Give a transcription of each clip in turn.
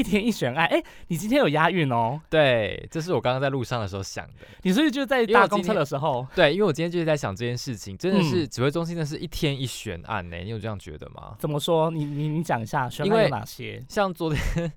一天一选案。哎，你今天有押韵哦？对，这是我刚刚在路上的时候想的。你是不是就在搭公车的时候？对，因为我今天就是在想这件事情，真的是指挥中心的是一天一选案呢。你有这样觉得吗？怎么说？你你你讲一下选案有哪些？像昨天。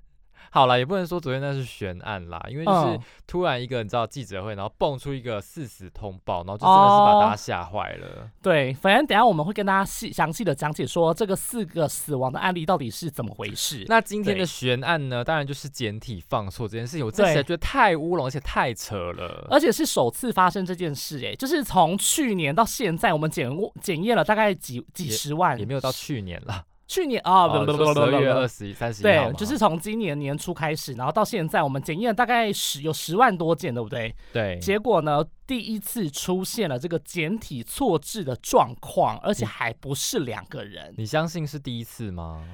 好了，也不能说昨天那是悬案啦，因为就是突然一个你知道记者会，然后蹦出一个四死通报，然后就真的是把大家吓坏了。对，反正等下我们会跟大家细详细的讲解说这个四个死亡的案例到底是怎么回事。那今天的悬案呢，当然就是简体放错这件事情，我真的觉得太乌龙，而且太扯了，而且是首次发生这件事，哎，就是从去年到现在，我们检检验了大概几几十万，也没有到去年了。去年啊，十二月二十一、三十一对，就是从今年年初开始，然后到现在，我们检验大概十有十万多件，对不对？对。结果呢，第一次出现了这个简体错字的状况，而且还不是两个人。你相信是第一次吗？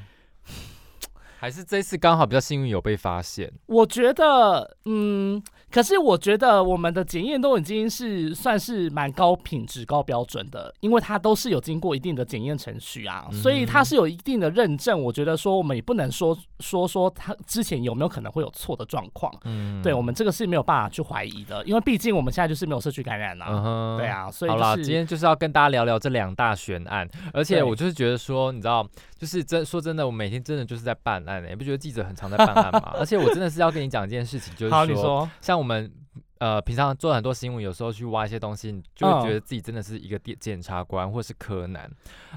还是这次刚好比较幸运有被发现？我觉得，嗯。可是我觉得我们的检验都已经是算是蛮高品质、高标准的，因为它都是有经过一定的检验程序啊，所以它是有一定的认证。我觉得说我们也不能说说说它之前有没有可能会有错的状况，嗯，对我们这个是没有办法去怀疑的，因为毕竟我们现在就是没有社区感染啊，对啊，所以好啦，今天就是要跟大家聊聊这两大悬案，而且我就是觉得说，你知道，就是真说真的，我每天真的就是在办案，你不觉得记者很常在办案吗？而且我真的是要跟你讲一件事情，就是说，像。我们呃平常做很多新闻，有时候去挖一些东西，就会觉得自己真的是一个检检察官或是柯南，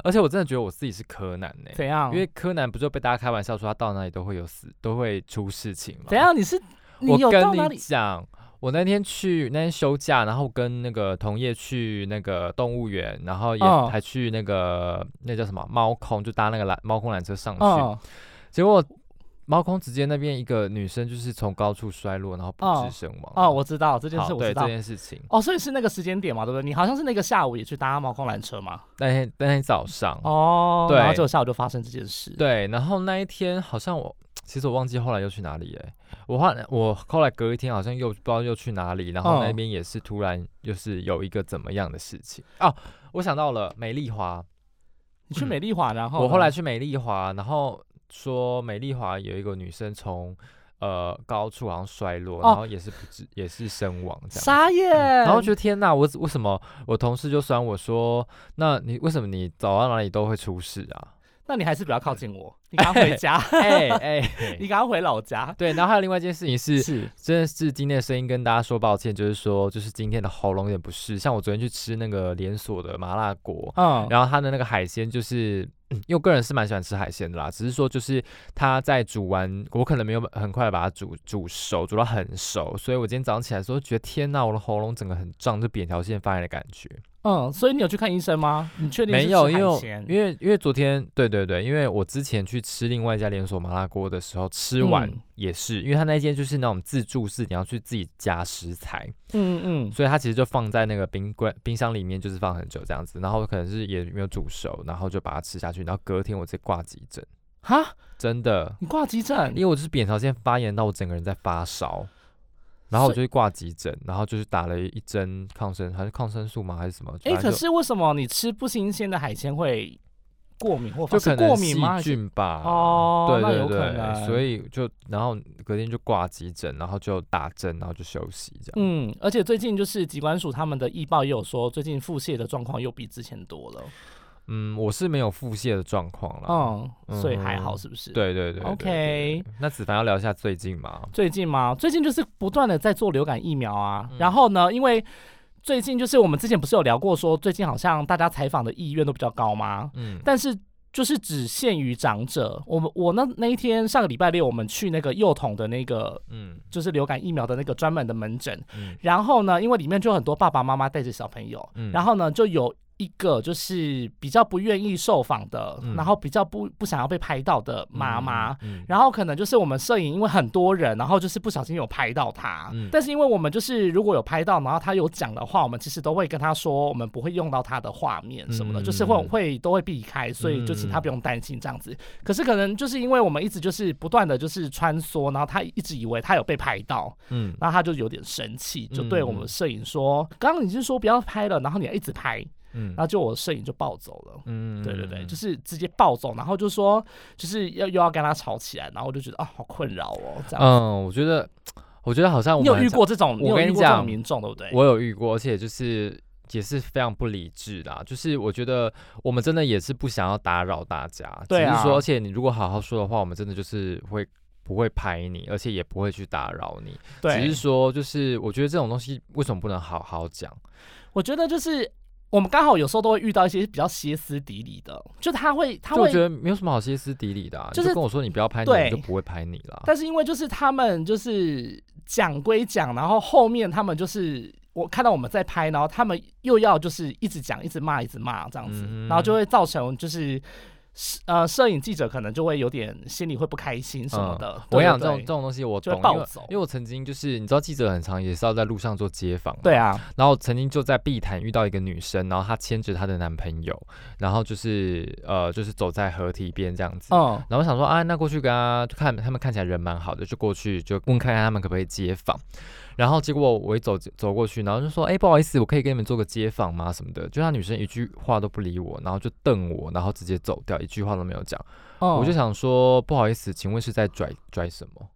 而且我真的觉得我自己是柯南呢。怎样？因为柯南不就被大家开玩笑说他到哪里都会有死，都会出事情吗？怎样？你是我跟你讲，我那天去那天休假，然后跟那个同业去那个动物园，然后也还去那个那叫什么猫空，就搭那个缆猫空缆车上去，结果。猫空直接那边一个女生就是从高处摔落，然后不治身亡。哦，我知道这件事，我知道这件事情。哦，所以是那个时间点嘛，对不对？你好像是那个下午也去搭猫空缆车嘛？那天那天早上。哦。对。然后就下午就发生这件事。对。然后那一天好像我，其实我忘记后来又去哪里哎。我后我后来隔一天好像又不知道又去哪里，然后那边也是突然就是有一个怎么样的事情哦，我想到了美丽华。你去美丽华，然后我后来去美丽华，然后。说美丽华有一个女生从呃高处好像摔落，然后也是不治，也是身亡这样。傻眼。然后觉得天哪，我为什么我同事就酸我说，那你为什么你走到哪里都会出事啊？那你还是不要靠近我，你 赶快回家。哎哎，你赶快回老家。对，然后还有另外一件事情是，是真的是今天的声音跟大家说抱歉，就是说就是今天的喉咙有点不适。像我昨天去吃那个连锁的麻辣锅，嗯，然后它的那个海鲜就是。因为我个人是蛮喜欢吃海鲜的啦，只是说就是它在煮完，我可能没有很快把它煮煮熟，煮到很熟，所以我今天早上起来的时候觉得天呐，我的喉咙整个很胀，就扁条线发炎的感觉。嗯，所以你有去看医生吗？你确定没有？因为因为因为昨天，对对对，因为我之前去吃另外一家连锁麻辣锅的时候，吃完也是，因为他那间就是那种自助式，你要去自己加食材，嗯嗯，所以它其实就放在那个冰柜冰箱里面，就是放很久这样子，然后可能是也没有煮熟，然后就把它吃下去，然后隔天我直接挂急诊。哈，真的？你挂急诊？因为我就是扁桃腺发炎到我整个人在发烧。然后我就去挂急诊，然后就是打了一针抗生，还是抗生素吗？还是什么？哎，可是为什么你吃不新鲜的海鲜会过敏或发过敏吗？细菌吧。哦，对对对，所以就然后隔天就挂急诊，然后就打针，然后就休息这样。嗯，而且最近就是疾管署他们的医报也有说，最近腹泻的状况又比之前多了。嗯，我是没有腹泻的状况了，嗯，所以还好，是不是？对对对，OK。那子凡要聊一下最近吗？最近吗？最近就是不断的在做流感疫苗啊。然后呢，因为最近就是我们之前不是有聊过，说最近好像大家采访的意愿都比较高吗？嗯，但是。就是只限于长者。我们我那那一天上个礼拜六，我们去那个幼童的那个，嗯，就是流感疫苗的那个专门的门诊。嗯，然后呢，因为里面就很多爸爸妈妈带着小朋友，嗯，然后呢，就有一个就是比较不愿意受访的，然后比较不不想要被拍到的妈妈，然后可能就是我们摄影因为很多人，然后就是不小心有拍到他，但是因为我们就是如果有拍到，然后他有讲的话，我们其实都会跟他说，我们不会用到他的画面什么的，就是会会都会避开，所以就请他不用担心这样子。可是可能就是因为我们一直就是不断的就是穿梭，然后他一直以为他有被拍到，嗯，然后他就有点生气，就对我们摄影说：“刚刚你是说不要拍了，然后你还一直拍。”嗯，然后就我摄影就暴走了，嗯，对对对，就是直接暴走，然后就说就是要又要跟他吵起来，然后我就觉得啊，好困扰哦，这样。嗯，我觉得，我觉得好像你有遇过这种，我跟你讲，民众对不对？我有遇过，而且就是也是非常不理智的，就是我觉得我们真的也是不想要打扰大家，对啊。说，而且你如果好好说的话，我们真的就是会不会拍你，而且也不会去打扰你，对。只是说，就是我觉得这种东西为什么不能好好讲？我觉得就是。我们刚好有时候都会遇到一些比较歇斯底里的，就他会，他会，我觉得没有什么好歇斯底里的，就是跟我说你不要拍你，我就不会拍你了。但是因为就是他们就是讲归讲，然后后面他们就是我看到我们在拍，然后他们又要就是一直讲，一直骂，一直骂这样子，然后就会造成就是。呃，摄影记者可能就会有点心里会不开心什么的。我想这种这种东西我懂，因为因为我曾经就是你知道记者很长也是要在路上做街访，对啊。然后曾经就在碧潭遇到一个女生，然后她牵着她的男朋友，然后就是呃就是走在河堤边这样子。嗯。然后我想说啊，那过去跟他看他们看起来人蛮好的，就过去就问看看他们可不可以接访。然后结果我一走走过去，然后就说：“哎，不好意思，我可以跟你们做个街访吗？什么的？”就那女生一句话都不理我，然后就瞪我，然后直接走掉，一句话都没有讲。我就想说：“不好意思，请问是在拽拽什么？”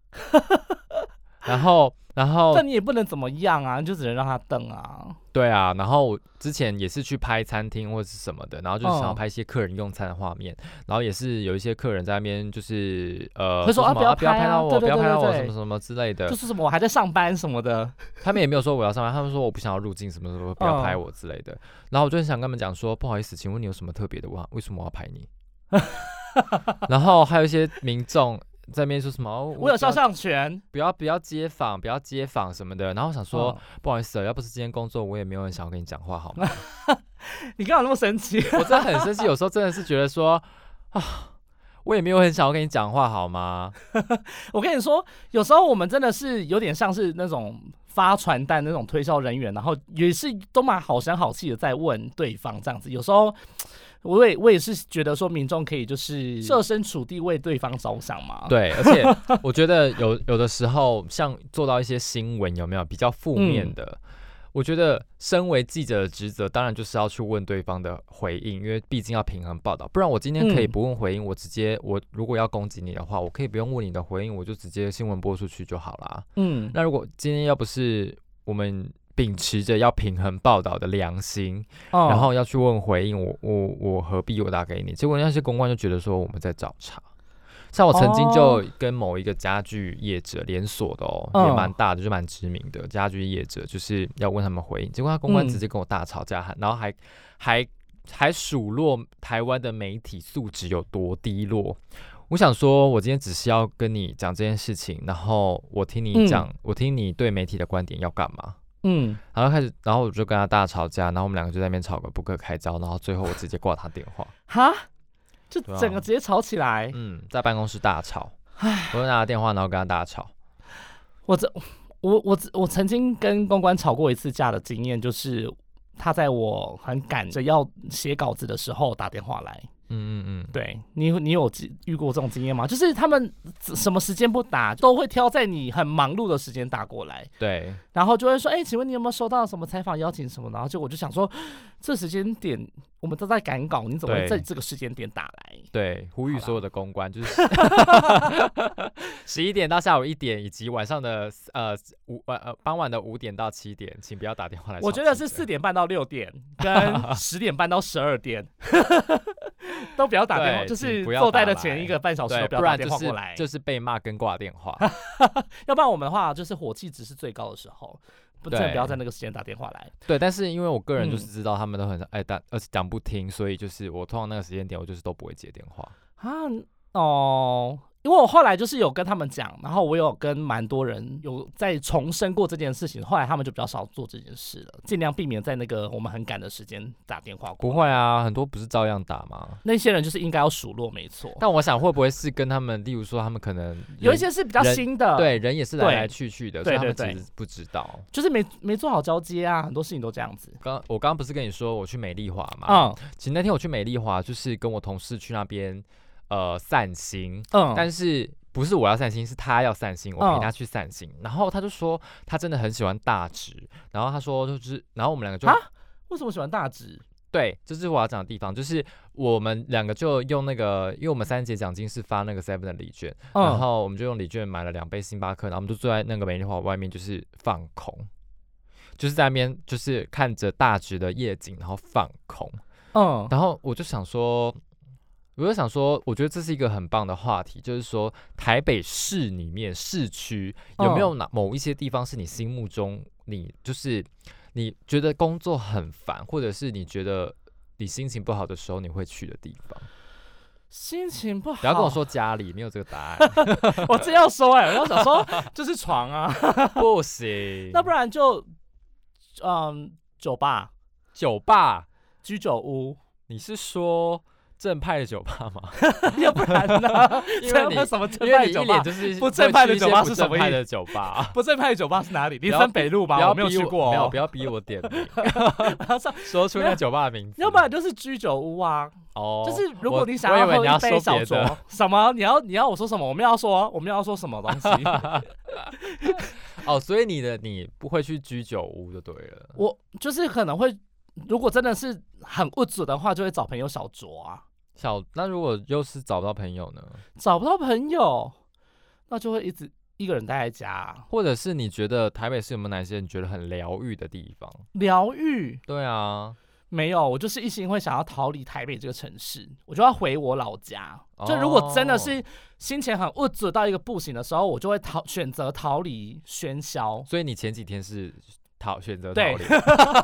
然后。然后，但你也不能怎么样啊，你就只能让他瞪啊。对啊，然后之前也是去拍餐厅或者是什么的，然后就是想要拍一些客人用餐的画面，然后也是有一些客人在那边就是呃，会说啊不要拍到我，不要拍到我什么什么之类的，就是什么我还在上班什么的。他们也没有说我要上班，他们说我不想要入境什么什么，不要拍我之类的。然后我就很想跟他们讲说，不好意思，请问你有什么特别的？我为什么我要拍你？然后还有一些民众。在那边说什么？我有肖像权，不要不要街访，不要街访什么的。然后我想说，不好意思，要不是今天工作，我也没有人想要跟你讲话，好吗？你干嘛那么生气？我真的很生气，有时候真的是觉得说啊，我也没有很想要跟你讲话，好吗？我跟你说，有时候我们真的是有点像是那种发传单那种推销人员，然后也是都蛮好声好气的在问对方这样子。有时候。我也我也是觉得说，民众可以就是设身处地为对方着想嘛。对，而且我觉得有有的时候，像做到一些新闻有没有比较负面的，我觉得身为记者的职责，当然就是要去问对方的回应，因为毕竟要平衡报道。不然我今天可以不问回应，我直接我如果要攻击你的话，我可以不用问你的回应，我就直接新闻播出去就好啦。嗯，那如果今天要不是我们。秉持着要平衡报道的良心，然后要去问回应，我我我何必我打给你？结果那些公关就觉得说我们在找茬。像我曾经就跟某一个家具业者连锁的哦，也蛮大的，就蛮知名的家具业者，就是要问他们回应，结果他公关直接跟我大吵架，然后还还还数落台湾的媒体素质有多低落。我想说，我今天只是要跟你讲这件事情，然后我听你讲，我听你对媒体的观点要干嘛？嗯，然后开始，然后我就跟他大吵架，然后我们两个就在那边吵个不可开交，然后最后我直接挂他电话。哈，就整个直接吵起来。嗯，在办公室大吵。唉，我就拿他电话，然后跟他大吵。我这，我我我曾经跟公关吵过一次架的经验，就是他在我很赶着要写稿子的时候打电话来。嗯嗯嗯，对你，你有遇过这种经验吗？就是他们什么时间不打，都会挑在你很忙碌的时间打过来。对，然后就会说，哎，请问你有没有收到什么采访邀请什么？然后就我就想说，这时间点我们都在赶稿，你怎么会在这个时间点打来？对，呼吁所有的公关，就是十一点到下午一点，以及晚上的呃五晚呃傍晚的五点到七点，请不要打电话来。我觉得是四点半到六点，跟 十点半到十二点。都不要打电话，就是坐在的前一个半小时都不要打电话过来，就是被骂跟挂电话。要不然我们的话，就是火气值是最高的时候，不真的不要在那个时间打电话来。对，但是因为我个人就是知道他们都很爱打，而且讲不听，所以就是我通常那个时间点，我就是都不会接电话。啊哦。因为我后来就是有跟他们讲，然后我有跟蛮多人有在重申过这件事情，后来他们就比较少做这件事了，尽量避免在那个我们很赶的时间打电话。不会啊，很多不是照样打吗？那些人就是应该要数落，没错。但我想会不会是跟他们，例如说他们可能有一些是比较新的，对，人也是来来去去的，所以他们其实，不知道，就是没没做好交接啊，很多事情都这样子。刚我刚刚不是跟你说我去美丽华嘛？嗯，其实那天我去美丽华就是跟我同事去那边。呃，散心，嗯，但是不是我要散心，是他要散心，我陪他去散心。然后他就说他真的很喜欢大直，然后他说就是，然后我们两个就啊，为什么喜欢大直？对，这是我要讲的地方，就是我们两个就用那个，因为我们三节奖金是发那个 seven 的礼券，然后我们就用礼券买了两杯星巴克，然后我们就坐在那个美丽华外面，就是放空，就是在那边就是看着大直的夜景，然后放空，嗯，然后我就想说。我就想说，我觉得这是一个很棒的话题，就是说台北市里面市区有没有哪某一些地方是你心目中你就是你觉得工作很烦，或者是你觉得你心情不好的时候你会去的地方？心情不好，不要跟我说家里没有这个答案。我真要说哎，我要想说就是床啊，不行，那不然就嗯酒吧、酒吧、居酒屋。你是说？正派的酒吧吗？要不然呢？因为你什么正派酒吧？就是不正派的酒吧是什么意思？的酒吧，不正派的酒吧是哪里？林森北路吧？我没有去过，没有，不要逼我点名，说出那酒吧的名字。要不然就是居酒屋啊。哦，就是如果你想要喝一杯小酌，什么？你要你要我说什么？我们要说我们要说什么东西？哦，所以你的你不会去居酒屋就对了。我就是可能会。如果真的是很不准的话，就会找朋友小酌啊。小那如果又是找不到朋友呢？找不到朋友，那就会一直一个人待在家。或者是你觉得台北市有没有哪些你觉得很疗愈的地方？疗愈？对啊，没有，我就是一心会想要逃离台北这个城市，我就要回我老家。就如果真的是心情很物质到一个不行的时候，我就会逃选择逃离喧嚣。所以你前几天是？逃选择逃离，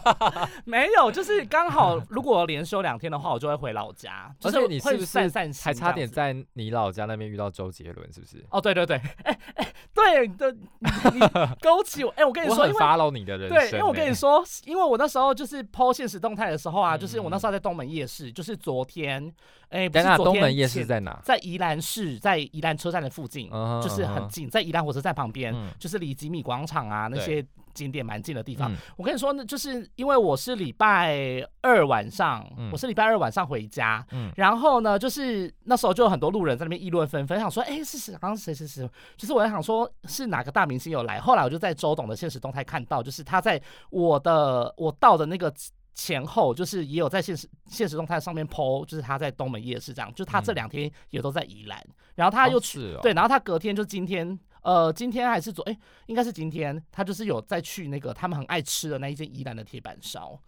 没有，就是刚好，如果连休两天的话，我就会回老家。而且你是不是还差点在你老家那边遇到周杰伦？是不是？哦，对对对，哎哎，对的，你勾起我，哎，我跟你说，因为 follow 你的人，对，因为我跟你说，因为我那时候就是 PO 现实动态的时候啊，就是我那时候在东门夜市，就是昨天，哎，不是昨天，东门夜市在哪？在宜兰市，在宜兰车站的附近，就是很近，在宜兰火车站旁边，就是离吉米广场啊那些。景点蛮近的地方，我跟你说呢，就是因为我是礼拜二晚上，我是礼拜二晚上回家，然后呢，就是那时候就有很多路人在那边议论纷纷，想说，哎，是是？刚刚谁谁谁？就是我在想说，是哪个大明星有来？后来我就在周董的现实动态看到，就是他在我的我到的那个前后，就是也有在现实现实动态上面 PO，就是他在东门夜市这样，就他这两天也都在宜兰，然后他又去，对，然后他隔天就今天。呃，今天还是昨哎，应该是今天，他就是有再去那个他们很爱吃的那一间宜兰的铁板烧，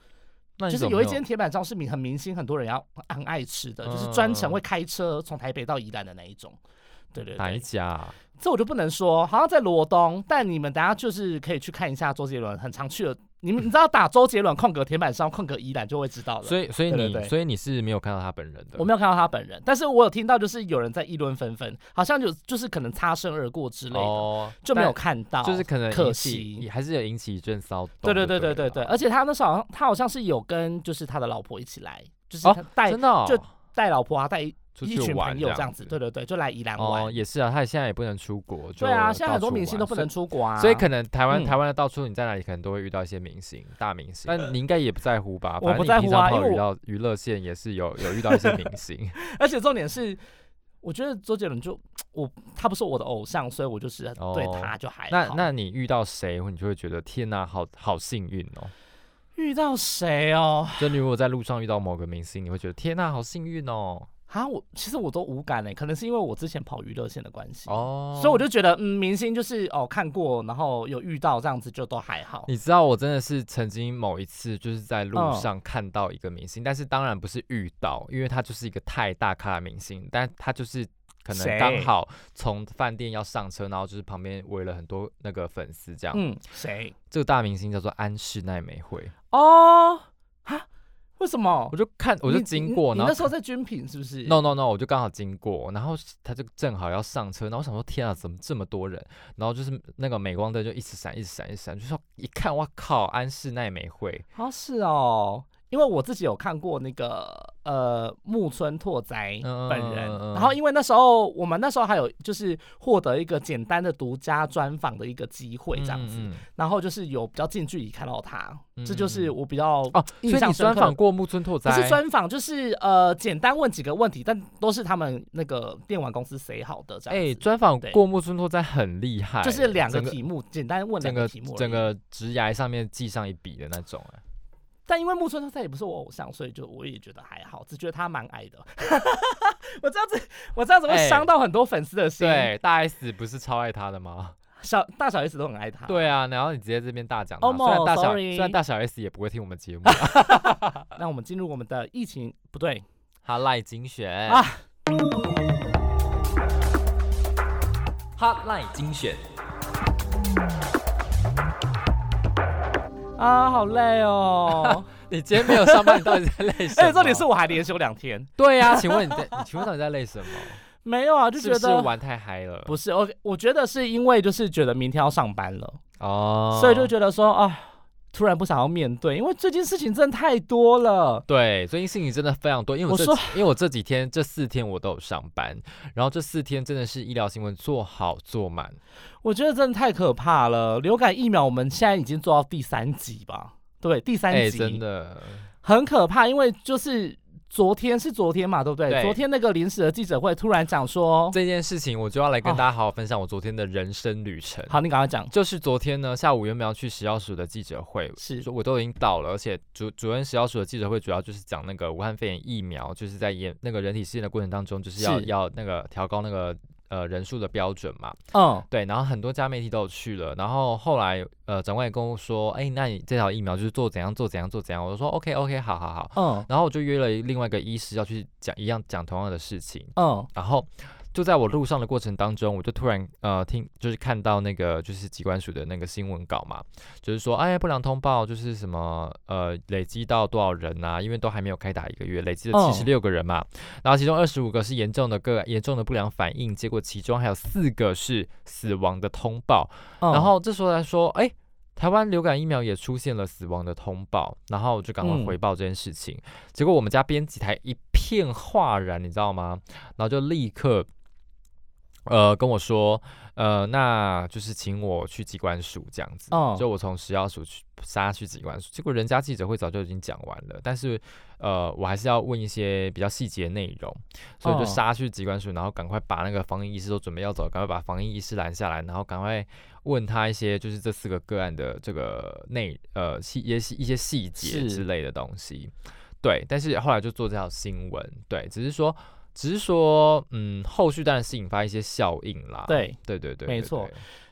就是有一间铁板烧是明很明星，很多人要很爱吃的，就是专程会开车从台北到宜兰的那一种。对对对，哪一家？这我就不能说，好像在罗东，但你们等下就是可以去看一下周杰伦很常去的。你们你知道打周杰伦空格铁板烧空格宜兰就会知道了。所以所以你所以你是没有看到他本人的。我没有看到他本人，但是我有听到就是有人在议论纷纷，好像就就是可能擦身而过之类的，就没有看到。就是可能可惜还是有引起一阵骚动。对对对对对对，而且他那时候他好像是有跟就是他的老婆一起来，就是带就带老婆啊带。一群朋友这样子，对对对，就来宜兰玩。也是啊，他现在也不能出国。对啊，现在很多明星都不能出国啊。所以可能台湾台湾的到处你在哪里可能都会遇到一些明星大明星。但你应该也不在乎吧？我不在乎啊，因为遇到娱乐线也是有有遇到一些明星。而且重点是，我觉得周杰伦就我他不是我的偶像，所以我就是对他就还好。那那你遇到谁，你就会觉得天哪，好好幸运哦。遇到谁哦？就你如果在路上遇到某个明星，你会觉得天哪，好幸运哦。啊，我其实我都无感嘞，可能是因为我之前跑娱乐线的关系哦，所以我就觉得，嗯，明星就是哦看过，然后有遇到这样子就都还好。你知道，我真的是曾经某一次就是在路上看到一个明星，但是当然不是遇到，因为他就是一个太大咖的明星，但他就是可能刚好从饭店要上车，然后就是旁边围了很多那个粉丝这样。嗯，谁？这个大明星叫做安室奈美惠。哦，哈。为什么？我就看，我就经过，你那时候在军品是不是？No No No，我就刚好经过，然后他就正好要上车，然后我想说天啊，怎么这么多人？然后就是那个镁光灯就一直闪，一直闪，一直闪，就说一看，哇靠，安室奈美惠啊，是哦。因为我自己有看过那个呃木村拓哉本人，然后因为那时候我们那时候还有就是获得一个简单的独家专访的一个机会这样子，然后就是有比较近距离看到他，这就是我比较哦印象深刻。专访过木村拓哉？不是专访，就是呃简单问几个问题，但都是他们那个电玩公司写好的这样。哎，专访过木村拓哉很厉害，就是两个题目，简单问两个题目，整个直牙上面记上一笔的那种哎。但因为木村他也不是我偶像，所以就我也觉得还好，只觉得他蛮矮的。我这样子，我这样子会伤到很多粉丝的心。对，大 S 不是超爱他的吗？小大小 S 都很爱他。对啊，然后你直接这边大讲，虽然大小虽然大小 S 也不会听我们节目。那我们进入我们的疫情不对，哈赖精选啊，哈赖精选。啊，好累哦！你今天没有上班，你到底在累什么？哎重点是我还连休两天。对呀，请问你在？你请问到底在累什么？没有啊，就觉得玩太嗨了。不是，我我觉得是因为就是觉得明天要上班了哦，所以就觉得说啊。突然不想要面对，因为最近事情真的太多了。对，最近事情真的非常多。因为我这，因为我这几天这四天我都有上班，然后这四天真的是医疗新闻做好做满。我觉得真的太可怕了。流感疫苗我们现在已经做到第三集吧？对，第三集真的很可怕，因为就是。昨天是昨天嘛，对不对？昨天那个临时的记者会突然讲说这件事情，我就要来跟大家好好分享我昨天的人生旅程。好，你赶快讲。就是昨天呢，下午原本要去食药署的记者会，是，我都已经到了，而且主主任食药署的记者会主要就是讲那个武汉肺炎疫苗，就是在研那个人体试验的过程当中，就是要要那个调高那个。呃，人数的标准嘛，嗯，对，然后很多家媒体都有去了，然后后来呃，长官也跟我说，哎，那你这条疫苗就是做怎样做怎样做怎样，我就说 OK OK，好好好，嗯，然后我就约了另外一个医师要去讲一样讲同样的事情，嗯，然后。就在我路上的过程当中，我就突然呃听，就是看到那个就是机关署的那个新闻稿嘛，就是说哎不良通报就是什么呃累积到多少人啊？因为都还没有开打一个月，累积了七十六个人嘛，然后其中二十五个是严重的个严重的不良反应，结果其中还有四个是死亡的通报，然后这时候来说哎。台湾流感疫苗也出现了死亡的通报，然后我就赶快回报这件事情，结果我们家编辑台一片哗然，你知道吗？然后就立刻。呃，跟我说，呃，那就是请我去机关署这样子，就我从食药署去杀去机关署，结果人家记者会早就已经讲完了，但是，呃，我还是要问一些比较细节内容，所以就杀去机关署，然后赶快把那个防疫医师都准备要走，赶快把防疫医师拦下来，然后赶快问他一些就是这四个个案的这个内呃细一些一些细节之类的东西，对，但是后来就做这条新闻，对，只是说。只是说，嗯，后续当然是引发一些效应啦。对，对，对，对，没错。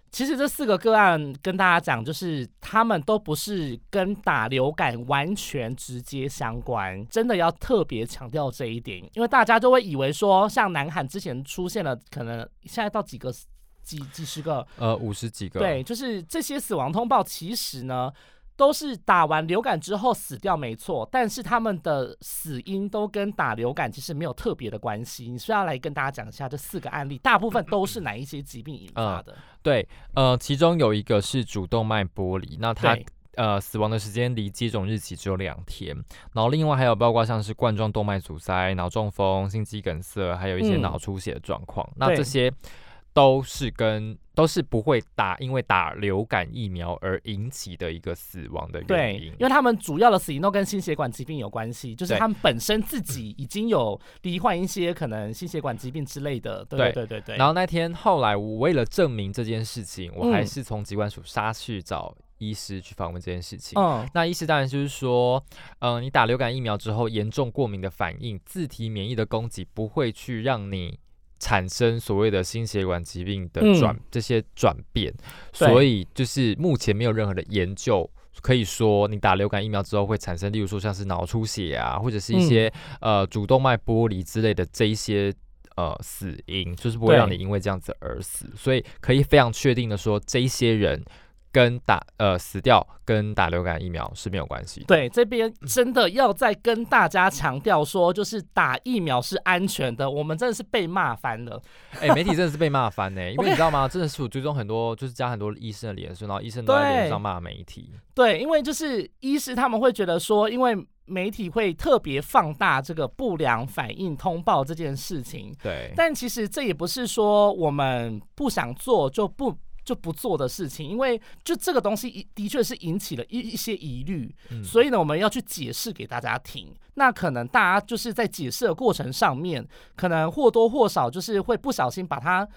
其实这四个个案跟大家讲，就是他们都不是跟打流感完全直接相关，真的要特别强调这一点，因为大家就会以为说，像南韩之前出现了，可能现在到几个几几十个，呃，五十几个。对，就是这些死亡通报，其实呢。都是打完流感之后死掉，没错，但是他们的死因都跟打流感其实没有特别的关系。你需要来跟大家讲一下这四个案例，大部分都是哪一些疾病引发的？对，呃，其中有一个是主动脉剥离，那他呃死亡的时间离接种日期只有两天。然后另外还有包括像是冠状动脉阻塞、脑中风、心肌梗塞，还有一些脑出血的状况。那这些。都是跟都是不会打，因为打流感疫苗而引起的一个死亡的原因。因为他们主要的死因都跟心血管疾病有关系，就是他们本身自己已经有罹患一些可能心血管疾病之类的。对对对对。然后那天后来，我为了证明这件事情，我还是从疾管署杀去找医师去访问这件事情。嗯。那医师当然就是说，嗯，你打流感疫苗之后，严重过敏的反应，自体免疫的攻击不会去让你。产生所谓的心血管疾病的转这些转变，所以就是目前没有任何的研究可以说你打流感疫苗之后会产生，例如说像是脑出血啊，或者是一些呃主动脉剥离之类的这一些呃死因，就是不会让你因为这样子而死。所以可以非常确定的说，这一些人跟打呃死掉跟打流感疫苗是没有关系。对，这边真的要再跟大家强调说，就是打疫苗是安全的。我们真的是被骂翻了，哎，媒体真的是被骂翻呢。因为你知道吗？真的是我追踪很多，就是加很多医生的脸书，然后医生都在脸上骂媒体。对，因为就是医师他们会觉得说，因为媒体会特别放大这个不良反应通报这件事情。对，但其实这也不是说我们不想做就不。就不做的事情，因为就这个东西的确是引起了一一些疑虑，所以呢，我们要去解释给大家听。那可能大家就是在解释的过程上面，可能或多或少就是会不小心把它，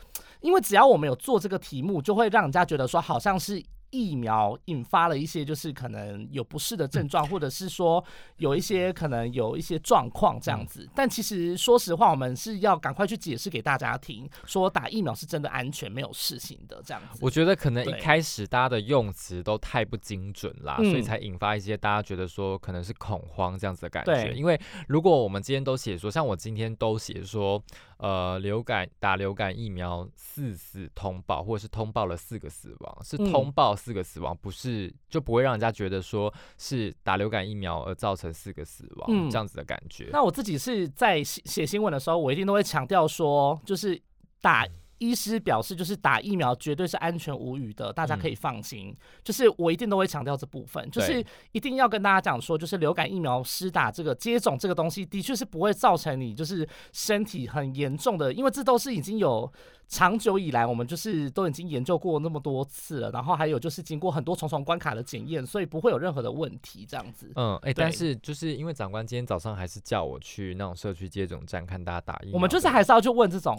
因为只要我们有做这个题目，就会让人家觉得说好像是。疫苗引发了一些就是可能有不适的症状，或者是说有一些可能有一些状况这样子。但其实说实话，我们是要赶快去解释给大家听，说打疫苗是真的安全，没有事情的这样子。我觉得可能一开始大家的用词都太不精准啦，所以才引发一些大家觉得说可能是恐慌这样子的感觉。因为如果我们今天都写说，像我今天都写说。呃，流感打流感疫苗四死通报，或者是通报了四个死亡，是通报四个死亡，不是就不会让人家觉得说是打流感疫苗而造成四个死亡这样子的感觉。那我自己是在写写新闻的时候，我一定都会强调说，就是打。医师表示，就是打疫苗绝对是安全无虞的，大家可以放心。就是我一定都会强调这部分，就是一定要跟大家讲说，就是流感疫苗施打这个接种这个东西，的确是不会造成你就是身体很严重的，因为这都是已经有长久以来我们就是都已经研究过那么多次了，然后还有就是经过很多重重关卡的检验，所以不会有任何的问题这样子。嗯，哎，但是就是因为长官今天早上还是叫我去那种社区接种站看大家打疫苗，我们就是还是要去问这种。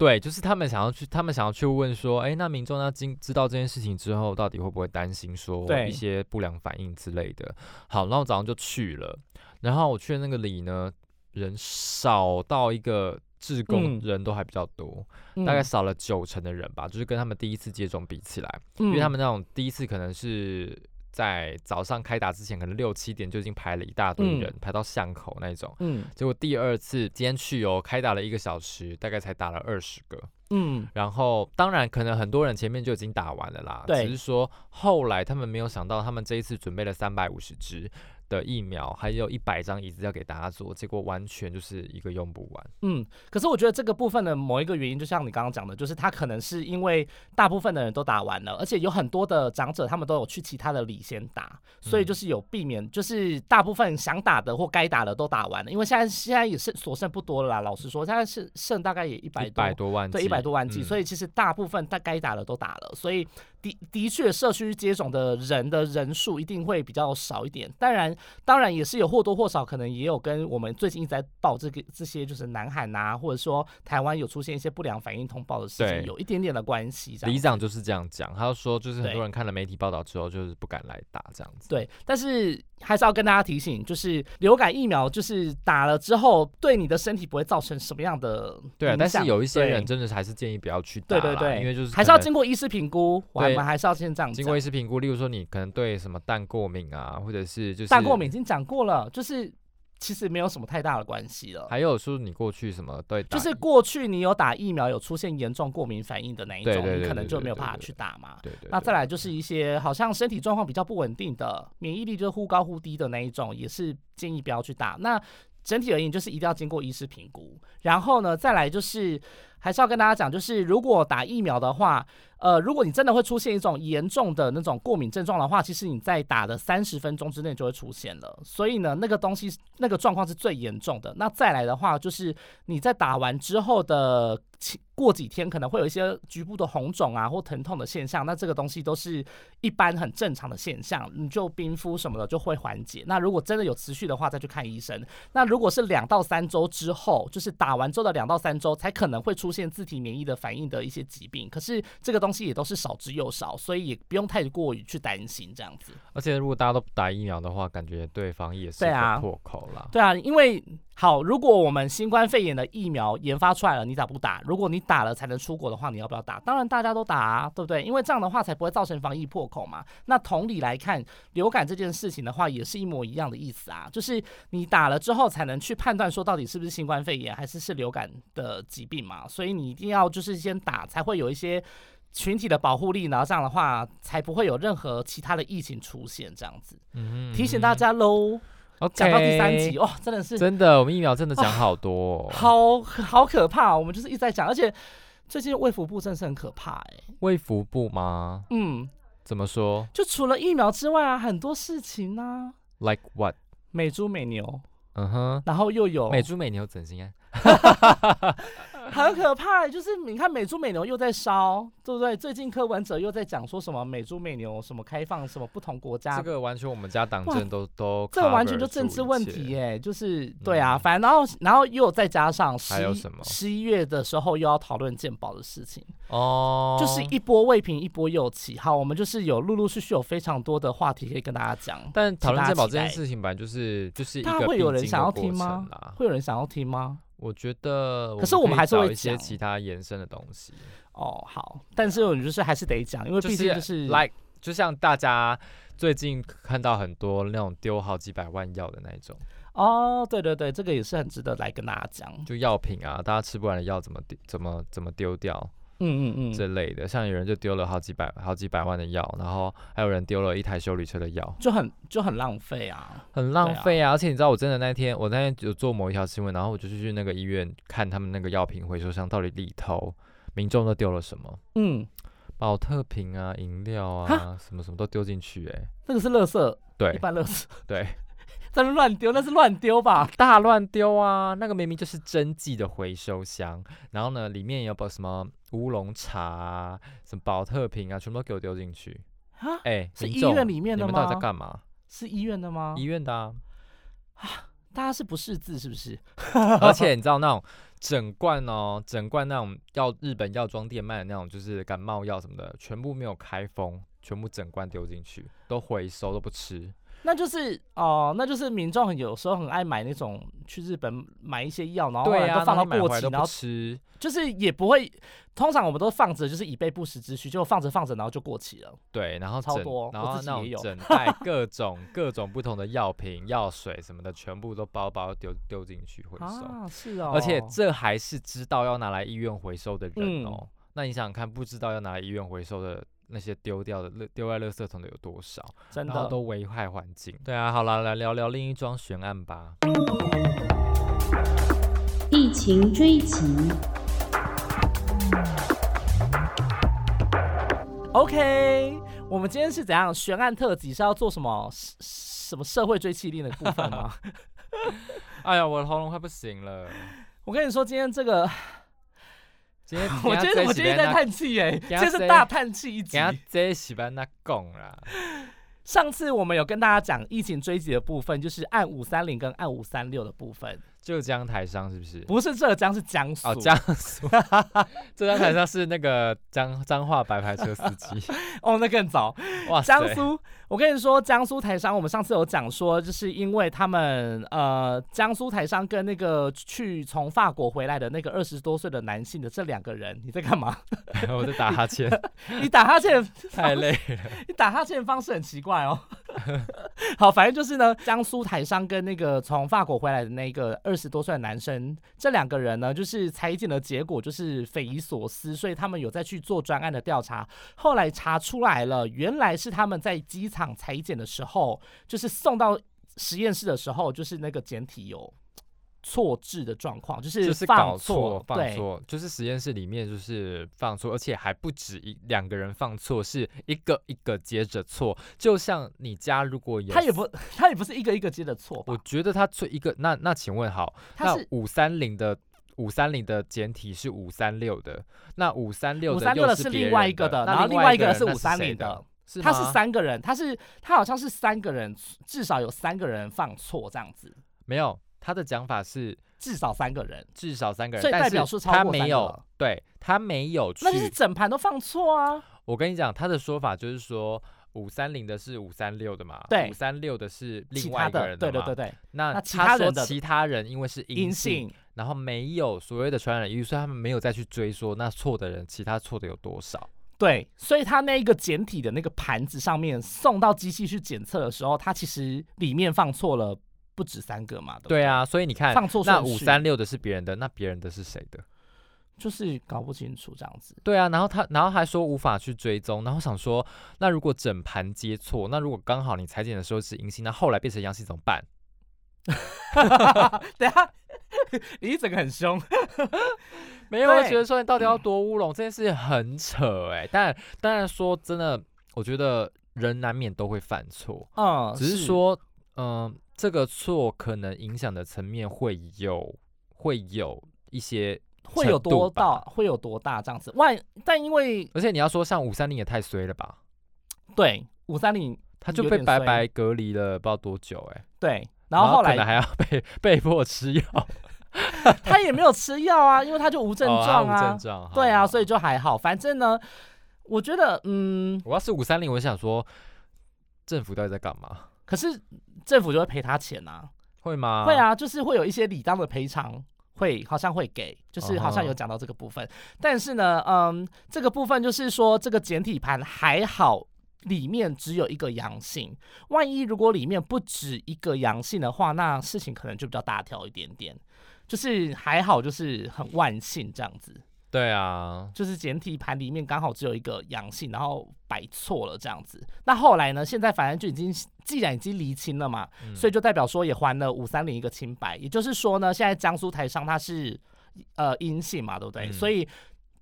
对，就是他们想要去，他们想要去问说，哎，那民众他经知道这件事情之后，到底会不会担心说一些不良反应之类的？好，然后早上就去了，然后我去的那个里呢，人少到一个志工人都还比较多，大概少了九成的人吧，就是跟他们第一次接种比起来，因为他们那种第一次可能是。在早上开打之前，可能六七点就已经排了一大堆人，排到巷口那种。嗯，结果第二次今天去哦，开打了一个小时，大概才打了二十个。嗯，然后当然可能很多人前面就已经打完了啦，只是说后来他们没有想到，他们这一次准备了三百五十支。的疫苗还有一百张椅子要给大家做，结果完全就是一个用不完。嗯，可是我觉得这个部分的某一个原因，就像你刚刚讲的，就是他可能是因为大部分的人都打完了，而且有很多的长者他们都有去其他的里先打，所以就是有避免，就是大部分想打的或该打的都打完了。因为现在现在也是所剩不多了啦，老实说，现在是剩大概也一百百多万，对，一百多万剂，所以其实大部分他该打的都打了，所以。的的确，社区接种的人的人数一定会比较少一点。当然，当然也是有或多或少，可能也有跟我们最近一直在报这个这些，就是南海呐，或者说台湾有出现一些不良反应通报的事情，有一点点的关系。李长就是这样讲，他说就是很多人看了媒体报道之后，就是不敢来打这样子。对，但是。还是要跟大家提醒，就是流感疫苗，就是打了之后，对你的身体不会造成什么样的对，但是有一些人真的是还是建议不要去打，对对对，因为就是还是要经过医师评估，我们还是要先这样。经过医师评估，例如说你可能对什么蛋过敏啊，或者是就是蛋过敏已经讲过了，就是。其实没有什么太大的关系了。还有说你过去什么对，就是过去你有打疫苗有出现严重过敏反应的那一种，你可能就没有办法去打嘛。对对。那再来就是一些好像身体状况比较不稳定的，免疫力就是忽高忽低的那一种，也是建议不要去打。那整体而言就是一定要经过医师评估。然后呢，再来就是还是要跟大家讲，就是如果打疫苗的话。呃，如果你真的会出现一种严重的那种过敏症状的话，其实你在打的三十分钟之内就会出现了。所以呢，那个东西那个状况是最严重的。那再来的话，就是你在打完之后的。过几天可能会有一些局部的红肿啊或疼痛的现象，那这个东西都是一般很正常的现象，你就冰敷什么的就会缓解。那如果真的有持续的话，再去看医生。那如果是两到三周之后，就是打完之后的两到三周才可能会出现自体免疫的反应的一些疾病，可是这个东西也都是少之又少，所以也不用太过于去担心这样子。而且如果大家都打疫苗的话，感觉对防疫也是破口了。对啊，因为。好，如果我们新冠肺炎的疫苗研发出来了，你咋不打？如果你打了才能出国的话，你要不要打？当然大家都打啊，对不对？因为这样的话才不会造成防疫破口嘛。那同理来看，流感这件事情的话，也是一模一样的意思啊，就是你打了之后才能去判断说到底是不是新冠肺炎还是是流感的疾病嘛。所以你一定要就是先打，才会有一些。群体的保护力，然后这样的话才不会有任何其他的疫情出现，这样子。提醒大家喽。讲到第三集哦，真的是真的，我们疫苗真的讲好多，好好可怕。我们就是一直在讲，而且最近卫福部真是很可怕哎。卫福部吗？嗯，怎么说？就除了疫苗之外啊，很多事情呢。Like what？美猪美牛。嗯哼，然后又有美猪美牛整形啊。很可怕，就是你看美猪美牛又在烧，对不对？最近柯文哲又在讲说什么美猪美牛什么开放什么不同国家，这个完全我们家党政都都，这完全就政治问题耶，就是对啊，反正然后然后又再加上还有什么？十一月的时候又要讨论健保的事情。哦，就是一波未平一波又起，好，我们就是有陆陆续续有非常多的话题可以跟大家讲，但讨论健保这件事情本来就是就是一个会有人想要听吗？会有人想要听吗？我觉得，可是我们还是会一些其他延伸的东西。哦，好，但是我就是还是得讲，因为毕竟就是 like，就像大家最近看到很多那种丢好几百万药的那种。哦，对对对，这个也是很值得来跟大家讲。就药品啊，大家吃不完的药怎么丢？怎么怎么丢掉？嗯嗯嗯，这类的，像有人就丢了好几百、好几百万的药，然后还有人丢了一台修理车的药，就很就很浪费啊，很浪费啊！而且你知道，我真的那天，我那天有做某一条新闻，然后我就去那个医院看他们那个药品回收箱到底里头民众都丢了什么？嗯，保特瓶啊、饮料啊，什么什么都丢进去，哎，那个是垃圾，对，一般垃圾，对。在那乱丢，那是乱丢吧？大乱丢啊！那个明明就是真迹的回收箱，然后呢，里面有把什么乌龙茶、什么保特瓶啊，全部都给我丢进去啊！哎，是医院里面的吗？你们到底在干嘛？是医院的吗？医院的啊！大家是不识字是不是？而且你知道那种整罐哦，整罐那种药日本药妆店卖的那种，就是感冒药什么的，全部没有开封，全部整罐丢进去，都回收都不吃。那就是哦，那就是民众很有时候很爱买那种去日本买一些药，然后后来都放到过期，然后吃，就是也不会。通常我们都放着，就是以备不时之需，就放着放着，然后就过期了。对，然后超多，然后那种整 袋各种各种不同的药品、药水什么的，全部都包包丢丢进去回收。啊，是哦。而且这还是知道要拿来医院回收的人哦。那你想想看，不知道要拿来医院回收的。那些丢掉的、丢在垃圾桶的有多少？真的都危害环境。对啊，好了，来聊聊另一桩悬案吧。疫情追击。OK，我们今天是怎样悬案特辑？是要做什么什么社会追气令的部分吗？哎呀，我的喉咙快不行了。我跟你说，今天这个。我觉得我今天在叹气哎，这是大叹气一集。这喜欢那讲啦。上次我们有跟大家讲疫情追击的部分，就是按五三零跟按五三六的部分。浙江台商是不是？不是浙江，是江苏。哦，江苏。浙江台商是那个江脏话白牌车司机。哦，那更早。哇，江苏。我跟你说，江苏台商，我们上次有讲说，就是因为他们呃，江苏台商跟那个去从法国回来的那个二十多岁的男性的这两个人，你在干嘛？我在打哈欠。你打哈欠太累了。你打哈欠的方式很奇怪哦。好，反正就是呢，江苏台商跟那个从法国回来的那个二十多岁的男生，这两个人呢，就是裁剪的结果就是匪夷所思，所以他们有在去做专案的调查，后来查出来了，原来是他们在机场。场裁剪的时候，就是送到实验室的时候，就是那个简体有错置的状况，就是就是搞错，放错，就是实验室里面就是放错，而且还不止一两个人放错，是一个一个接着错，就像你家如果有，他也不他也不是一个一个接着错，我觉得他错一个，那那请问好，那五三零的五三零的简体是五三六的，那五三六五三六的是另外一个的，然后另外一个人是五三零的。他是三个人，他是他好像是三个人，至少有三个人放错这样子。没有，他的讲法是至少三个人，至少三个人，所以代表数超过。对他没有，那就是整盘都放错啊。我跟你讲，他的说法就是说五三零的是五三六的嘛，对，五三六的是另外一个人的对对对对。那他说的其他人因为是阴性，然后没有所谓的传染因所以他们没有再去追说那错的人，其他错的有多少。对，所以他那一个简体的那个盘子上面送到机器去检测的时候，他其实里面放错了不止三个嘛。对啊，所以你看放错那五三六的是别人的，那别人的是谁的？就是搞不清楚这样子。对啊，然后他然后还说无法去追踪，然后想说，那如果整盘接错，那如果刚好你裁剪的时候是阴性，那后来变成阳性怎么办？等下，你一整个很凶。没有，我觉得说你到底要多乌龙，这件事情很扯哎。但当然说真的，我觉得人难免都会犯错，嗯，只是说，嗯，这个错可能影响的层面会有，会有一些，会有多大，会有多大这样子。万，但因为，而且你要说像五三零也太衰了吧？对，五三零他就被白白隔离了，不知道多久哎。对，然后后来可能还要被被迫吃药。他也没有吃药啊，因为他就无症状啊，对啊，所以就还好。反正呢，我觉得，嗯，我要是五三零，我想说，政府到底在干嘛？可是政府就会赔他钱啊，会吗？会啊，就是会有一些理当的赔偿，会好像会给，就是好像有讲到这个部分。但是呢，嗯，这个部分就是说，这个简体盘还好，里面只有一个阳性。万一如果里面不止一个阳性的话，那事情可能就比较大条一点点。就是还好，就是很万幸这样子。对啊，就是简体盘里面刚好只有一个阳性，然后摆错了这样子。那后来呢？现在反正就已经既然已经厘清了嘛，所以就代表说也还了五三零一个清白。也就是说呢，现在江苏台商他是呃阴性嘛，对不对？所以。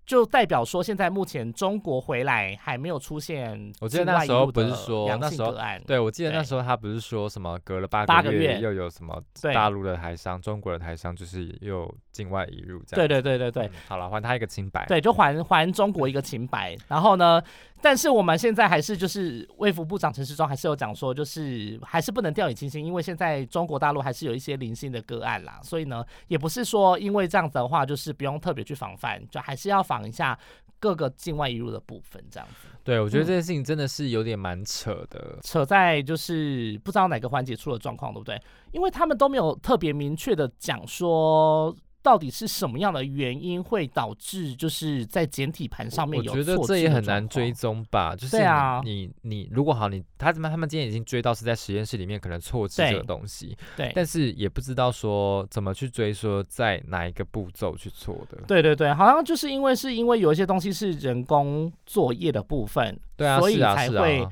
就代表说，现在目前中国回来还没有出现。我记得那时候不是说那时候，对我记得那时候他不是说什么隔了八八个月又有什么大陆的台商、中国的台商就是又境外移入这样。对对对对对，好了，还他一个清白。对，就还还中国一个清白。然后呢，但是我们现在还是就是卫福部长陈时中还是有讲说，就是还是不能掉以轻心，因为现在中国大陆还是有一些零星的个案啦，所以呢，也不是说因为这样子的话，就是不用特别去防范，就还是要防。一下各个境外移入的部分，这样子。对，我觉得这件事情真的是有点蛮扯的，扯在就是不知道哪个环节出了状况，对不对？因为他们都没有特别明确的讲说。到底是什么样的原因会导致就是在简体盘上面有？我觉得这也很难追踪吧。就是你你如果好，你他怎么他们今天已经追到是在实验室里面可能错置这个东西，对，但是也不知道说怎么去追说在哪一个步骤去错的。对对对，好像就是因为是因为有一些东西是人工作业的部分，对啊，所以才会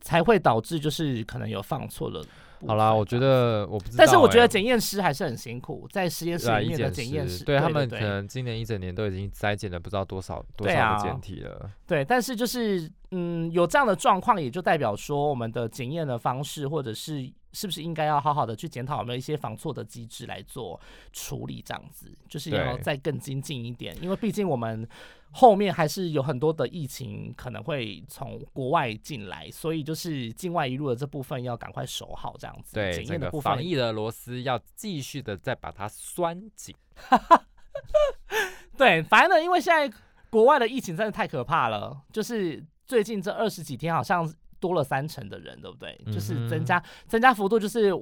才会导致就是可能有放错了。好啦，我觉得我不知道，但是我觉得检验师还是很辛苦，在实验室里面的检验师，对他们可能今年一整年都已经筛检了不知道多少多少个检体了。对，但是就是嗯，有这样的状况，也就代表说我们的检验的方式，或者是是不是应该要好好的去检讨有没有一些防错的机制来做处理，这样子就是要再更精进一点，因为毕竟我们。后面还是有很多的疫情可能会从国外进来，所以就是境外一路的这部分要赶快守好，这样子。对，这个防疫的螺丝要继续的再把它拴紧。对，反正呢，因为现在国外的疫情真的太可怕了，就是最近这二十几天好像。多了三成的人，对不对？就是增加增加幅度，就是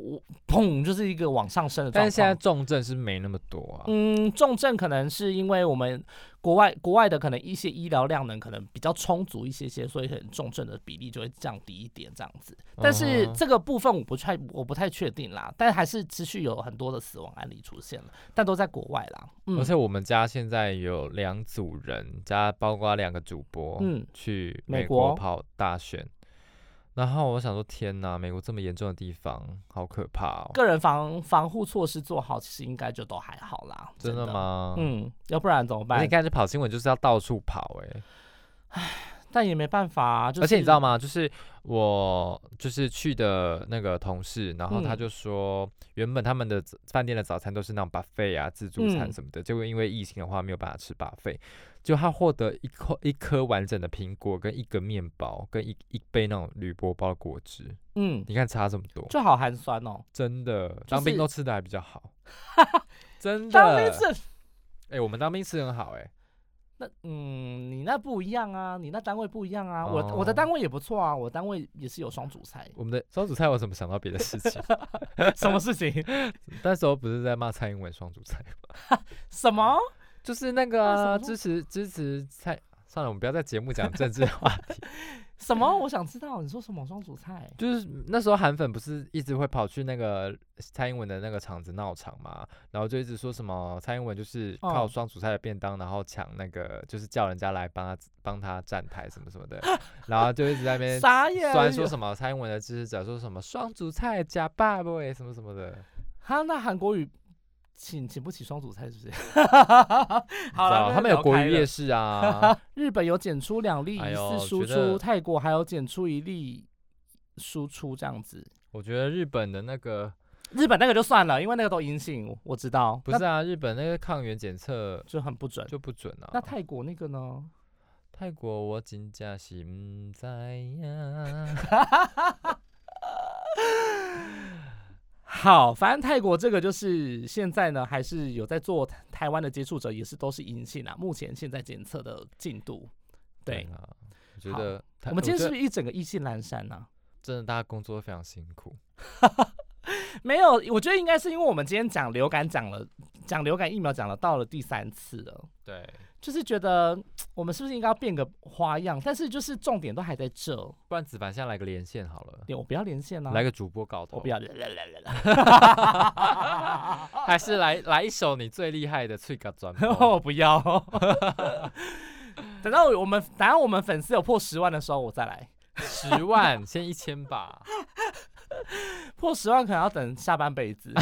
砰，就是一个往上升的。但是现在重症是没那么多啊。嗯，重症可能是因为我们国外国外的可能一些医疗量能可能比较充足一些些，所以可能重症的比例就会降低一点这样子。但是这个部分我不太我不太确定啦，但还是持续有很多的死亡案例出现了，但都在国外啦。嗯而且我们家现在有两组人，加包括两个主播，嗯，去美国跑大选。然后我想说，天哪，美国这么严重的地方，好可怕哦！个人防防护措施做好，其实应该就都还好啦。真的吗？嗯，要不然怎么办？你开始跑新闻就是要到处跑，哎，唉，但也没办法啊。而且你知道吗？就是我就是去的那个同事，然后他就说，原本他们的饭店的早餐都是那种 buffet 啊，自助餐什么的，结果因为疫情的话，没有办法吃 buffet。就他获得一颗一颗完整的苹果，跟一个面包，跟一一杯那种铝箔包果汁。嗯，你看差这么多，就好寒酸哦。真的，当兵都吃的还比较好。真的。当兵吃，哎，我们当兵吃很好，哎。那嗯，你那不一样啊，你那单位不一样啊。我我的单位也不错啊，我单位也是有双主菜。我们的双主菜，我怎么想到别的事情？什么事情？那时候不是在骂蔡英文双主菜吗？什么？就是那个支持支持蔡，算了，我们不要在节目讲政治话题。什么？我想知道你说什么双主菜？就是那时候韩粉不是一直会跑去那个蔡英文的那个场子闹场嘛，然后就一直说什么蔡英文就是靠双主菜的便当，然后抢那个就是叫人家来帮他帮他站台什么什么的，然后就一直在那边酸说什么蔡英文的支持者说什么双主菜加爸爸什么什么的。他，那韩国语。请请不起双主菜是不是？好了，他们有国语夜市啊。日本有检出两例疑似输出，泰国还有检出一例输出，这样子。我觉得日本的那个，日本那个就算了，因为那个都阴性，我知道。不是啊，日本那个抗原检测就很不准，就不准啊。那泰国那个呢？泰国我真假心在呀。好，反正泰国这个就是现在呢，还是有在做台湾的接触者，也是都是阴性啊。目前现在检测的进度，对啊，我觉得我们今天是不是一整个意兴阑珊呢？真的，大家工作非常辛苦。没有，我觉得应该是因为我们今天讲流感讲了，讲流感疫苗讲了到了第三次了。对。就是觉得我们是不是应该要变个花样？但是就是重点都还在这，不然子凡现在来个连线好了。我不要连线啊，来个主播搞头。我不要，还是来来一首你最厉害的脆歌专。我不要，等到我们等到我们粉丝有破十万的时候，我再来。十万，先一千吧。破十万可能要等下半辈子。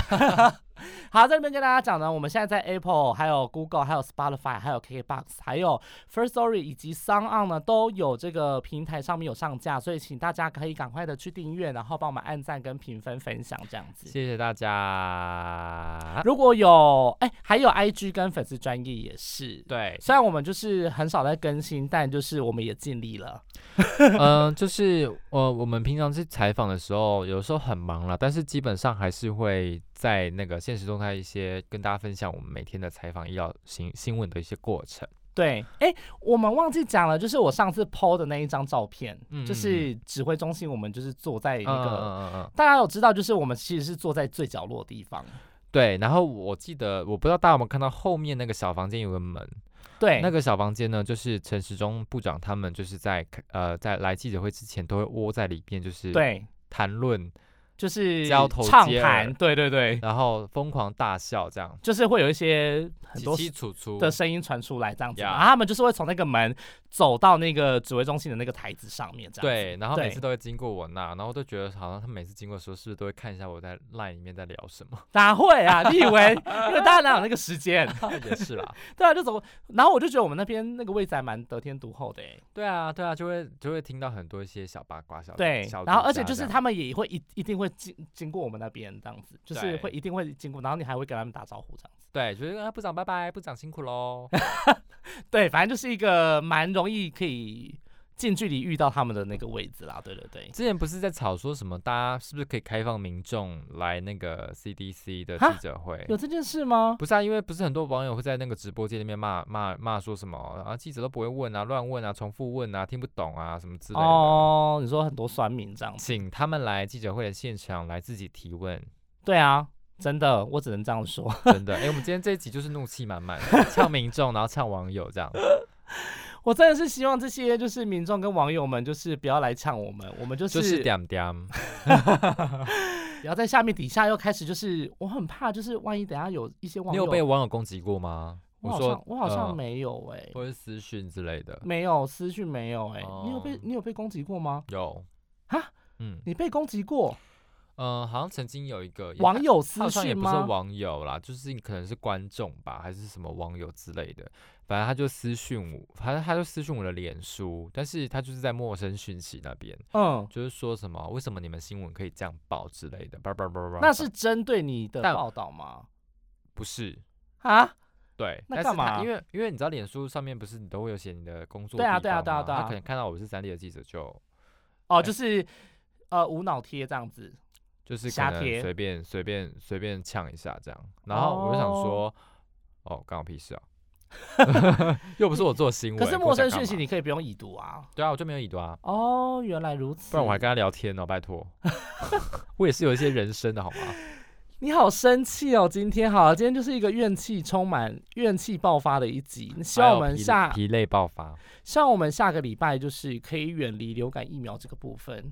好，在这边跟大家讲呢，我们现在在 Apple、还有 Google、还有 Spotify、还有 KKBox、还有 First Story 以及 s o n On 呢，都有这个平台上面有上架，所以请大家可以赶快的去订阅，然后帮我们按赞跟评分分享这样子。谢谢大家。如果有哎，还有 IG 跟粉丝专业也是。对，虽然我们就是很少在更新，但就是我们也尽力了。嗯，就是呃我们平常去采访的时候，有时候很忙了，但是基本上还是会。在那个现实动态一些跟大家分享我们每天的采访医疗新新闻的一些过程。对，哎，我们忘记讲了，就是我上次 PO 的那一张照片，就是指挥中心，我们就是坐在那个，大家有知道，就是我们其实是坐在最角落的地方。对，然后我记得，我不知道大家有没有看到后面那个小房间有个门，对，那个小房间呢，就是陈时中部长他们就是在呃在来记者会之前都会窝在里边，就是对谈论。就是畅谈，对对对，然后疯狂大笑，这样。就是会有一些很多的声音传出来，这样子，然后他们就是会从那个门走到那个指挥中心的那个台子上面，这样对，然后每次都会经过我那，然后都觉得好像他每次经过的时候，是不是都会看一下我在 line 里面在聊什么？哪会啊？你以为？因为大家哪有那个时间？也是啦，对啊，就走，然后我就觉得我们那边那个位置还蛮得天独厚的，哎，对啊，对啊，就会就会听到很多一些小八卦，小对，然后而且就是他们也会一一定会经经过。我们那边这样子，就是会一定会经过，然后你还会跟他们打招呼这样子。对，就是啊，部长拜拜，部长辛苦喽。对，反正就是一个蛮容易可以近距离遇到他们的那个位置啦。对对对。之前不是在吵说什么，大家是不是可以开放民众来那个 CDC 的记者会？有这件事吗？不是啊，因为不是很多网友会在那个直播间里面骂骂骂说什么啊，记者都不会问啊，乱问啊，重复问啊，听不懂啊，什么之类的。哦，你说很多酸民这样，请他们来记者会的现场来自己提问。对啊，真的，我只能这样说。真的，哎，我们今天这一集就是怒气满满，呛民众，然后呛网友这样。我真的是希望这些就是民众跟网友们，就是不要来呛我们，我们就是就是点点，不要在下面底下又开始就是，我很怕就是万一等下有一些网友，你有被网友攻击过吗？我好像我好像没有哎，或者私讯之类的，没有私讯没有哎，你有被你有被攻击过吗？有。哈，嗯，你被攻击过？嗯，好像曾经有一个网友私讯吗？也不是网友啦，就是可能是观众吧，还是什么网友之类的。反正他就私讯我，反正他就私讯我的脸书，但是他就是在陌生讯息那边，嗯，就是说什么为什么你们新闻可以这样报之类的，叭叭叭叭。那是针对你的报道吗？不是啊，对，那干嘛？因为因为你知道脸书上面不是你都会有写你的工作，对啊对啊对啊对啊，他可能看到我是三 D 的记者就，哦，就是呃无脑贴这样子。就是可能随便随便随便呛一下这样，然后我就想说，哦，关我屁事啊！又不是我做新闻。可是陌生讯息你可以不用已读啊。对啊，我就没有已读啊。哦，原来如此。不然我还跟他聊天呢，拜托。我也是有一些人生的好吗？你好生气哦！今天好，今天就是一个怨气充满、怨气爆发的一集。希望我们下疲累爆发，希望我们下个礼拜就是可以远离流感疫苗这个部分。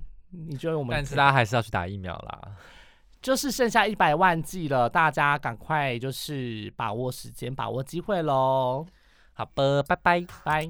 你觉得我们？但是大家还是要去打疫苗啦。就是剩下一百万剂了，大家赶快就是把握时间，把握机会喽。好吧，拜拜拜。